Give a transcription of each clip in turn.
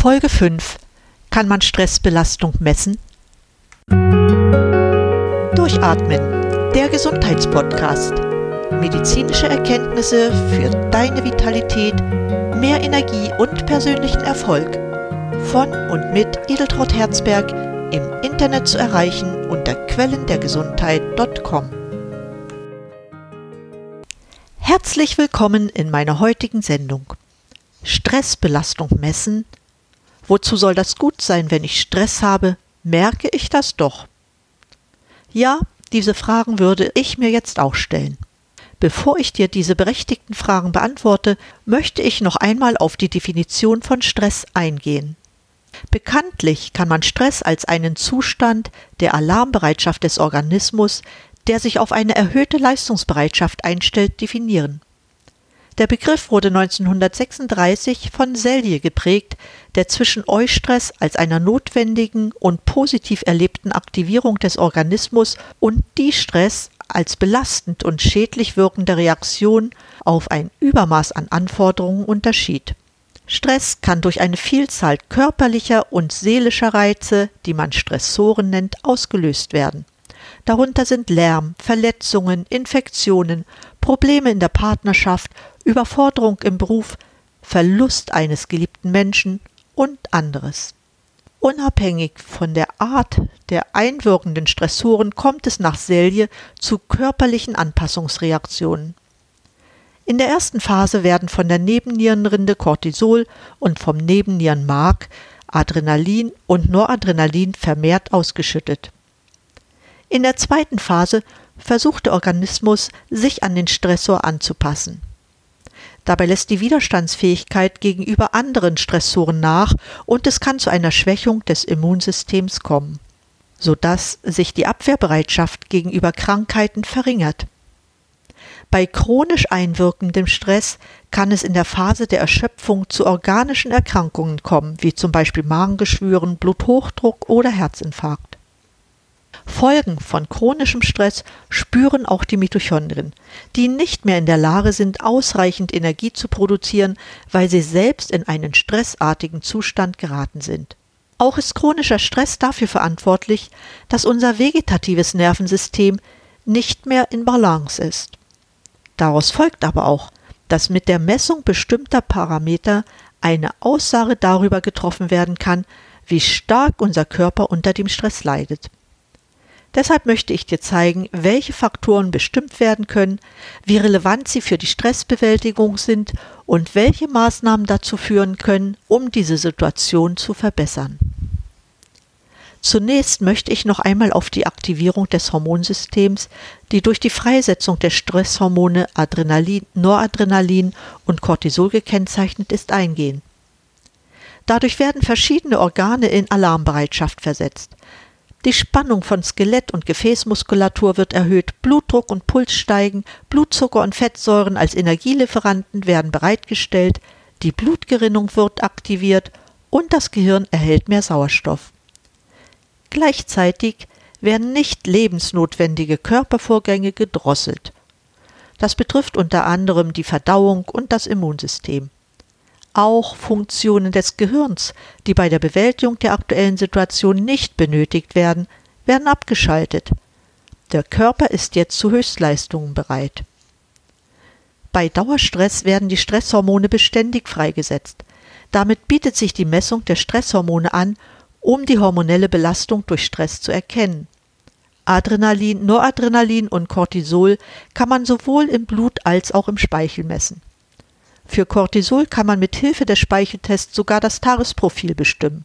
Folge 5. Kann man Stressbelastung messen? Durchatmen. Der Gesundheitspodcast. Medizinische Erkenntnisse für deine Vitalität, mehr Energie und persönlichen Erfolg. Von und mit Edeltraut Herzberg im Internet zu erreichen unter quellendergesundheit.com. Herzlich willkommen in meiner heutigen Sendung. Stressbelastung messen? Wozu soll das gut sein, wenn ich Stress habe? Merke ich das doch? Ja, diese Fragen würde ich mir jetzt auch stellen. Bevor ich dir diese berechtigten Fragen beantworte, möchte ich noch einmal auf die Definition von Stress eingehen. Bekanntlich kann man Stress als einen Zustand der Alarmbereitschaft des Organismus, der sich auf eine erhöhte Leistungsbereitschaft einstellt, definieren. Der Begriff wurde 1936 von Selye geprägt, der zwischen Eustress als einer notwendigen und positiv erlebten Aktivierung des Organismus und Distress als belastend und schädlich wirkende Reaktion auf ein Übermaß an Anforderungen unterschied. Stress kann durch eine Vielzahl körperlicher und seelischer Reize, die man Stressoren nennt, ausgelöst werden. Darunter sind Lärm, Verletzungen, Infektionen, Probleme in der Partnerschaft, Überforderung im Beruf, Verlust eines geliebten Menschen und anderes. Unabhängig von der Art der einwirkenden Stressoren kommt es nach Selye zu körperlichen Anpassungsreaktionen. In der ersten Phase werden von der Nebennierenrinde Cortisol und vom Nebennierenmark Adrenalin und Noradrenalin vermehrt ausgeschüttet. In der zweiten Phase versucht der Organismus, sich an den Stressor anzupassen. Dabei lässt die Widerstandsfähigkeit gegenüber anderen Stressoren nach und es kann zu einer Schwächung des Immunsystems kommen, sodass sich die Abwehrbereitschaft gegenüber Krankheiten verringert. Bei chronisch einwirkendem Stress kann es in der Phase der Erschöpfung zu organischen Erkrankungen kommen, wie zum Beispiel Magengeschwüren, Bluthochdruck oder Herzinfarkt. Folgen von chronischem Stress spüren auch die Mitochondrien, die nicht mehr in der Lage sind, ausreichend Energie zu produzieren, weil sie selbst in einen stressartigen Zustand geraten sind. Auch ist chronischer Stress dafür verantwortlich, dass unser vegetatives Nervensystem nicht mehr in Balance ist. Daraus folgt aber auch, dass mit der Messung bestimmter Parameter eine Aussage darüber getroffen werden kann, wie stark unser Körper unter dem Stress leidet. Deshalb möchte ich dir zeigen, welche Faktoren bestimmt werden können, wie relevant sie für die Stressbewältigung sind und welche Maßnahmen dazu führen können, um diese Situation zu verbessern. Zunächst möchte ich noch einmal auf die Aktivierung des Hormonsystems, die durch die Freisetzung der Stresshormone Adrenalin, Noradrenalin und Cortisol gekennzeichnet ist, eingehen. Dadurch werden verschiedene Organe in Alarmbereitschaft versetzt. Die Spannung von Skelett und Gefäßmuskulatur wird erhöht, Blutdruck und Puls steigen, Blutzucker und Fettsäuren als Energielieferanten werden bereitgestellt, die Blutgerinnung wird aktiviert und das Gehirn erhält mehr Sauerstoff. Gleichzeitig werden nicht lebensnotwendige Körpervorgänge gedrosselt. Das betrifft unter anderem die Verdauung und das Immunsystem. Auch Funktionen des Gehirns, die bei der Bewältigung der aktuellen Situation nicht benötigt werden, werden abgeschaltet. Der Körper ist jetzt zu Höchstleistungen bereit. Bei Dauerstress werden die Stresshormone beständig freigesetzt. Damit bietet sich die Messung der Stresshormone an um die hormonelle Belastung durch Stress zu erkennen. Adrenalin, Noradrenalin und Cortisol kann man sowohl im Blut als auch im Speichel messen. Für Cortisol kann man mit Hilfe des Speicheltests sogar das Tagesprofil bestimmen.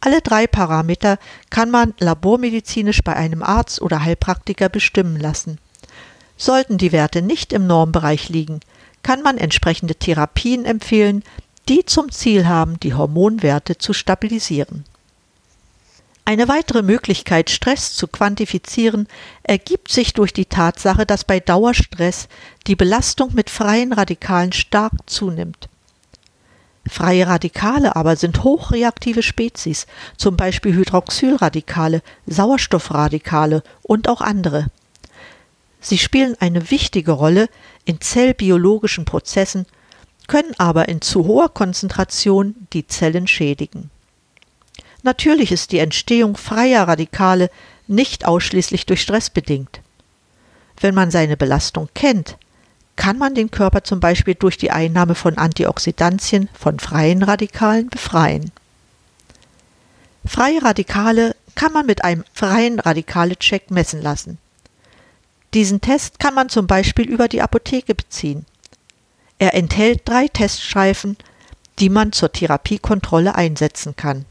Alle drei Parameter kann man labormedizinisch bei einem Arzt oder Heilpraktiker bestimmen lassen. Sollten die Werte nicht im Normbereich liegen, kann man entsprechende Therapien empfehlen, die zum Ziel haben, die Hormonwerte zu stabilisieren. Eine weitere Möglichkeit, Stress zu quantifizieren, ergibt sich durch die Tatsache, dass bei Dauerstress die Belastung mit freien Radikalen stark zunimmt. Freie Radikale aber sind hochreaktive Spezies, zum Beispiel Hydroxylradikale, Sauerstoffradikale und auch andere. Sie spielen eine wichtige Rolle in zellbiologischen Prozessen können aber in zu hoher Konzentration die Zellen schädigen. Natürlich ist die Entstehung freier Radikale nicht ausschließlich durch Stress bedingt. Wenn man seine Belastung kennt, kann man den Körper zum Beispiel durch die Einnahme von Antioxidantien von freien Radikalen befreien. Freie Radikale kann man mit einem freien Radikale-Check messen lassen. Diesen Test kann man zum Beispiel über die Apotheke beziehen. Er enthält drei Teststreifen, die man zur Therapiekontrolle einsetzen kann.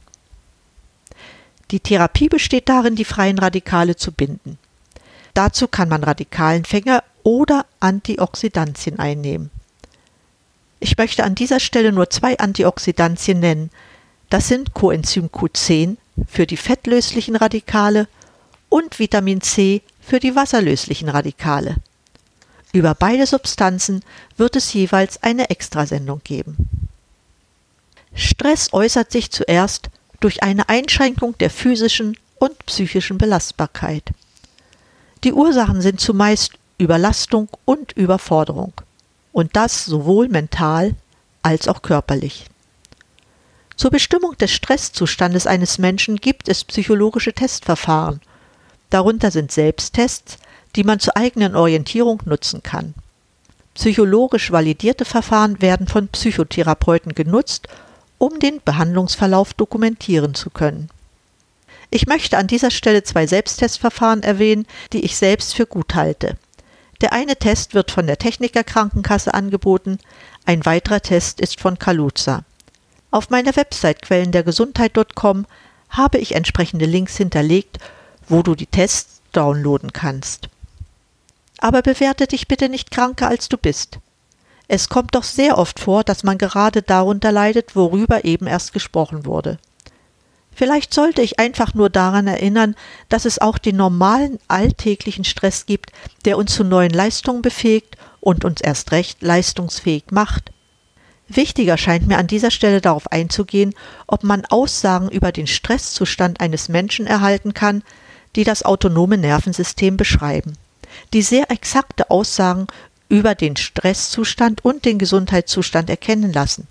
Die Therapie besteht darin, die freien Radikale zu binden. Dazu kann man Radikalenfänger oder Antioxidantien einnehmen. Ich möchte an dieser Stelle nur zwei Antioxidantien nennen. Das sind Coenzym Q10 für die fettlöslichen Radikale und Vitamin C für die wasserlöslichen Radikale. Über beide Substanzen wird es jeweils eine Extrasendung geben. Stress äußert sich zuerst durch eine Einschränkung der physischen und psychischen Belastbarkeit. Die Ursachen sind zumeist Überlastung und Überforderung, und das sowohl mental als auch körperlich. Zur Bestimmung des Stresszustandes eines Menschen gibt es psychologische Testverfahren. Darunter sind Selbsttests, die man zur eigenen Orientierung nutzen kann. Psychologisch validierte Verfahren werden von Psychotherapeuten genutzt, um den Behandlungsverlauf dokumentieren zu können. Ich möchte an dieser Stelle zwei Selbsttestverfahren erwähnen, die ich selbst für gut halte. Der eine Test wird von der Techniker Krankenkasse angeboten, ein weiterer Test ist von Kaluza. Auf meiner Website quellendergesundheit.com habe ich entsprechende Links hinterlegt, wo du die Tests downloaden kannst. Aber bewerte dich bitte nicht kranker als du bist. Es kommt doch sehr oft vor, dass man gerade darunter leidet, worüber eben erst gesprochen wurde. Vielleicht sollte ich einfach nur daran erinnern, dass es auch den normalen alltäglichen Stress gibt, der uns zu neuen Leistungen befähigt und uns erst recht leistungsfähig macht. Wichtiger scheint mir an dieser Stelle darauf einzugehen, ob man Aussagen über den Stresszustand eines Menschen erhalten kann, die das autonome Nervensystem beschreiben, die sehr exakte Aussagen über den Stresszustand und den Gesundheitszustand erkennen lassen.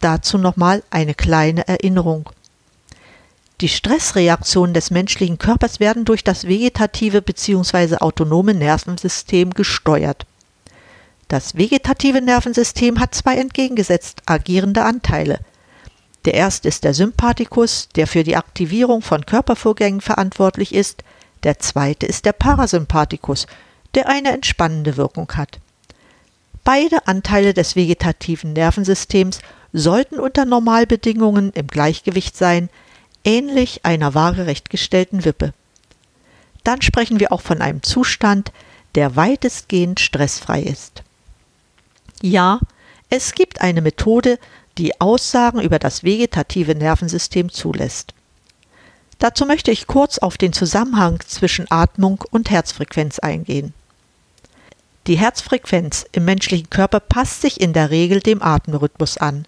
Dazu nochmal eine kleine Erinnerung. Die Stressreaktionen des menschlichen Körpers werden durch das vegetative bzw. autonome Nervensystem gesteuert. Das vegetative Nervensystem hat zwei entgegengesetzt agierende Anteile. Der erste ist der Sympathikus, der für die Aktivierung von Körpervorgängen verantwortlich ist. Der zweite ist der Parasympathikus, der eine entspannende Wirkung hat. Beide Anteile des vegetativen Nervensystems sollten unter Normalbedingungen im Gleichgewicht sein, ähnlich einer waagerecht gestellten Wippe. Dann sprechen wir auch von einem Zustand, der weitestgehend stressfrei ist. Ja, es gibt eine Methode, die Aussagen über das vegetative Nervensystem zulässt. Dazu möchte ich kurz auf den Zusammenhang zwischen Atmung und Herzfrequenz eingehen. Die Herzfrequenz im menschlichen Körper passt sich in der Regel dem Atemrhythmus an.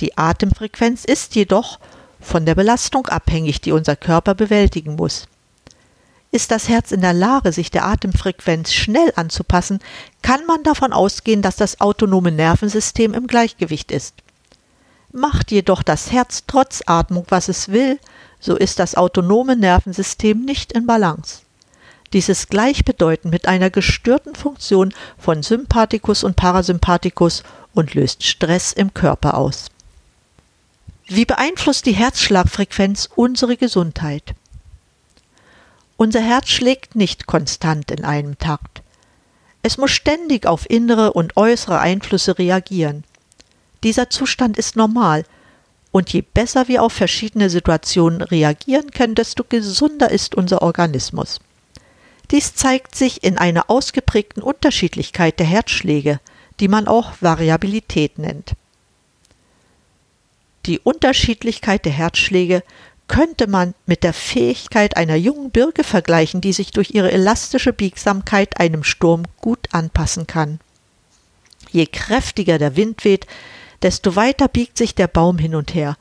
Die Atemfrequenz ist jedoch von der Belastung abhängig, die unser Körper bewältigen muss. Ist das Herz in der Lage, sich der Atemfrequenz schnell anzupassen, kann man davon ausgehen, dass das autonome Nervensystem im Gleichgewicht ist. Macht jedoch das Herz trotz Atmung, was es will, so ist das autonome Nervensystem nicht in Balance. Dies ist gleichbedeutend mit einer gestörten Funktion von Sympathikus und Parasympathikus und löst Stress im Körper aus. Wie beeinflusst die Herzschlagfrequenz unsere Gesundheit? Unser Herz schlägt nicht konstant in einem Takt. Es muss ständig auf innere und äußere Einflüsse reagieren. Dieser Zustand ist normal, und je besser wir auf verschiedene Situationen reagieren können, desto gesunder ist unser Organismus. Dies zeigt sich in einer ausgeprägten Unterschiedlichkeit der Herzschläge, die man auch Variabilität nennt. Die Unterschiedlichkeit der Herzschläge könnte man mit der Fähigkeit einer jungen Birke vergleichen, die sich durch ihre elastische Biegsamkeit einem Sturm gut anpassen kann. Je kräftiger der Wind weht, desto weiter biegt sich der Baum hin und her.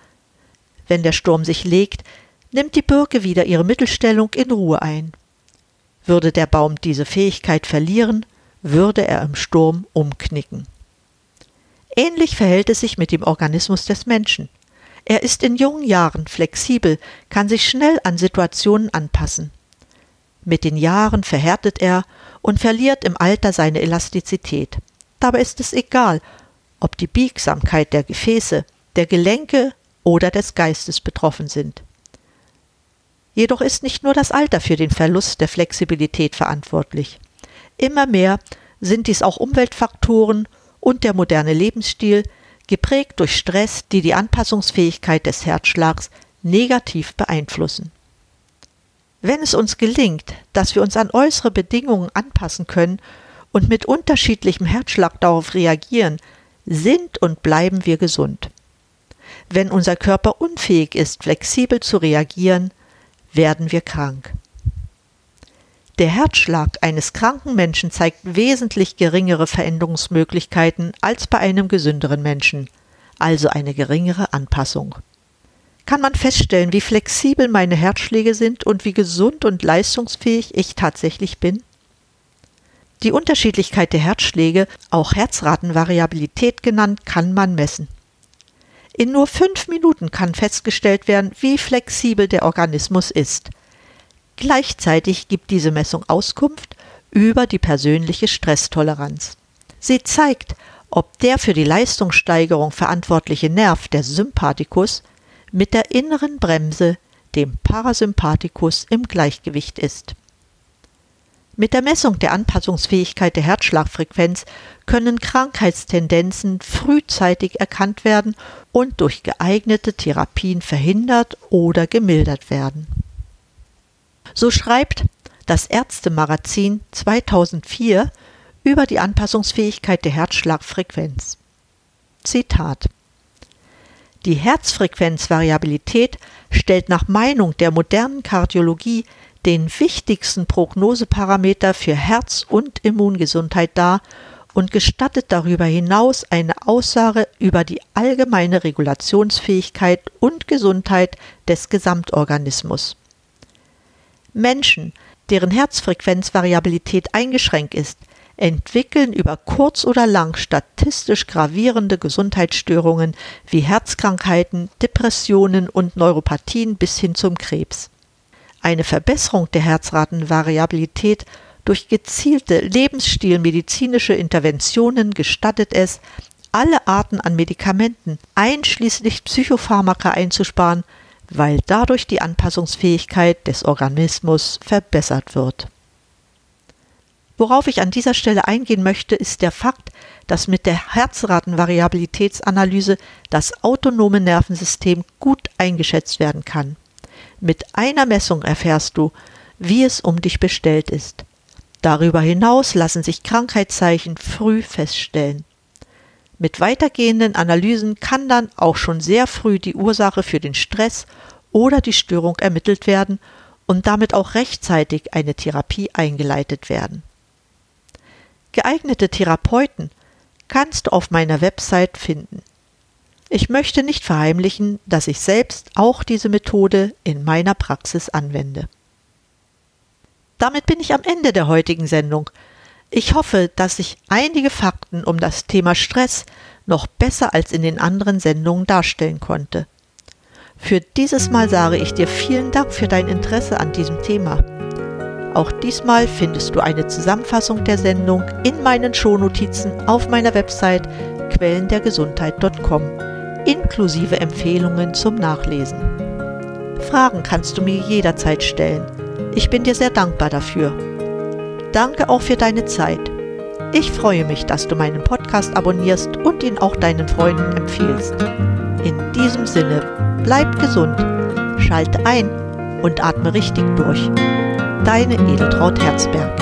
Wenn der Sturm sich legt, nimmt die Birke wieder ihre Mittelstellung in Ruhe ein. Würde der Baum diese Fähigkeit verlieren, würde er im Sturm umknicken. Ähnlich verhält es sich mit dem Organismus des Menschen. Er ist in jungen Jahren flexibel, kann sich schnell an Situationen anpassen. Mit den Jahren verhärtet er und verliert im Alter seine Elastizität. Dabei ist es egal, ob die Biegsamkeit der Gefäße, der Gelenke oder des Geistes betroffen sind. Jedoch ist nicht nur das Alter für den Verlust der Flexibilität verantwortlich. Immer mehr sind dies auch Umweltfaktoren und der moderne Lebensstil, geprägt durch Stress, die die Anpassungsfähigkeit des Herzschlags negativ beeinflussen. Wenn es uns gelingt, dass wir uns an äußere Bedingungen anpassen können und mit unterschiedlichem Herzschlag darauf reagieren, sind und bleiben wir gesund. Wenn unser Körper unfähig ist, flexibel zu reagieren, werden wir krank. Der Herzschlag eines kranken Menschen zeigt wesentlich geringere Veränderungsmöglichkeiten als bei einem gesünderen Menschen, also eine geringere Anpassung. Kann man feststellen, wie flexibel meine Herzschläge sind und wie gesund und leistungsfähig ich tatsächlich bin? Die Unterschiedlichkeit der Herzschläge, auch Herzratenvariabilität genannt, kann man messen. In nur fünf Minuten kann festgestellt werden, wie flexibel der Organismus ist – Gleichzeitig gibt diese Messung Auskunft über die persönliche Stresstoleranz. Sie zeigt, ob der für die Leistungssteigerung verantwortliche Nerv, der Sympathikus, mit der inneren Bremse, dem Parasympathikus, im Gleichgewicht ist. Mit der Messung der Anpassungsfähigkeit der Herzschlagfrequenz können Krankheitstendenzen frühzeitig erkannt werden und durch geeignete Therapien verhindert oder gemildert werden. So schreibt das Ärztemagazin 2004 über die Anpassungsfähigkeit der Herzschlagfrequenz. Zitat Die Herzfrequenzvariabilität stellt nach Meinung der modernen Kardiologie den wichtigsten Prognoseparameter für Herz- und Immungesundheit dar und gestattet darüber hinaus eine Aussage über die allgemeine Regulationsfähigkeit und Gesundheit des Gesamtorganismus. Menschen, deren Herzfrequenzvariabilität eingeschränkt ist, entwickeln über kurz oder lang statistisch gravierende Gesundheitsstörungen wie Herzkrankheiten, Depressionen und Neuropathien bis hin zum Krebs. Eine Verbesserung der Herzratenvariabilität durch gezielte lebensstilmedizinische Interventionen gestattet es, alle Arten an Medikamenten, einschließlich Psychopharmaka einzusparen, weil dadurch die Anpassungsfähigkeit des Organismus verbessert wird. Worauf ich an dieser Stelle eingehen möchte, ist der Fakt, dass mit der Herzratenvariabilitätsanalyse das autonome Nervensystem gut eingeschätzt werden kann. Mit einer Messung erfährst du, wie es um dich bestellt ist. Darüber hinaus lassen sich Krankheitszeichen früh feststellen. Mit weitergehenden Analysen kann dann auch schon sehr früh die Ursache für den Stress oder die Störung ermittelt werden und damit auch rechtzeitig eine Therapie eingeleitet werden. Geeignete Therapeuten kannst du auf meiner Website finden. Ich möchte nicht verheimlichen, dass ich selbst auch diese Methode in meiner Praxis anwende. Damit bin ich am Ende der heutigen Sendung. Ich hoffe, dass ich einige Fakten um das Thema Stress noch besser als in den anderen Sendungen darstellen konnte. Für dieses Mal sage ich dir vielen Dank für dein Interesse an diesem Thema. Auch diesmal findest du eine Zusammenfassung der Sendung in meinen Shownotizen auf meiner Website quellendergesundheit.com inklusive Empfehlungen zum Nachlesen. Fragen kannst du mir jederzeit stellen. Ich bin dir sehr dankbar dafür. Danke auch für deine Zeit. Ich freue mich, dass du meinen Podcast abonnierst und ihn auch deinen Freunden empfiehlst. In diesem Sinne, bleib gesund, schalte ein und atme richtig durch. Deine Edeltraut Herzberg.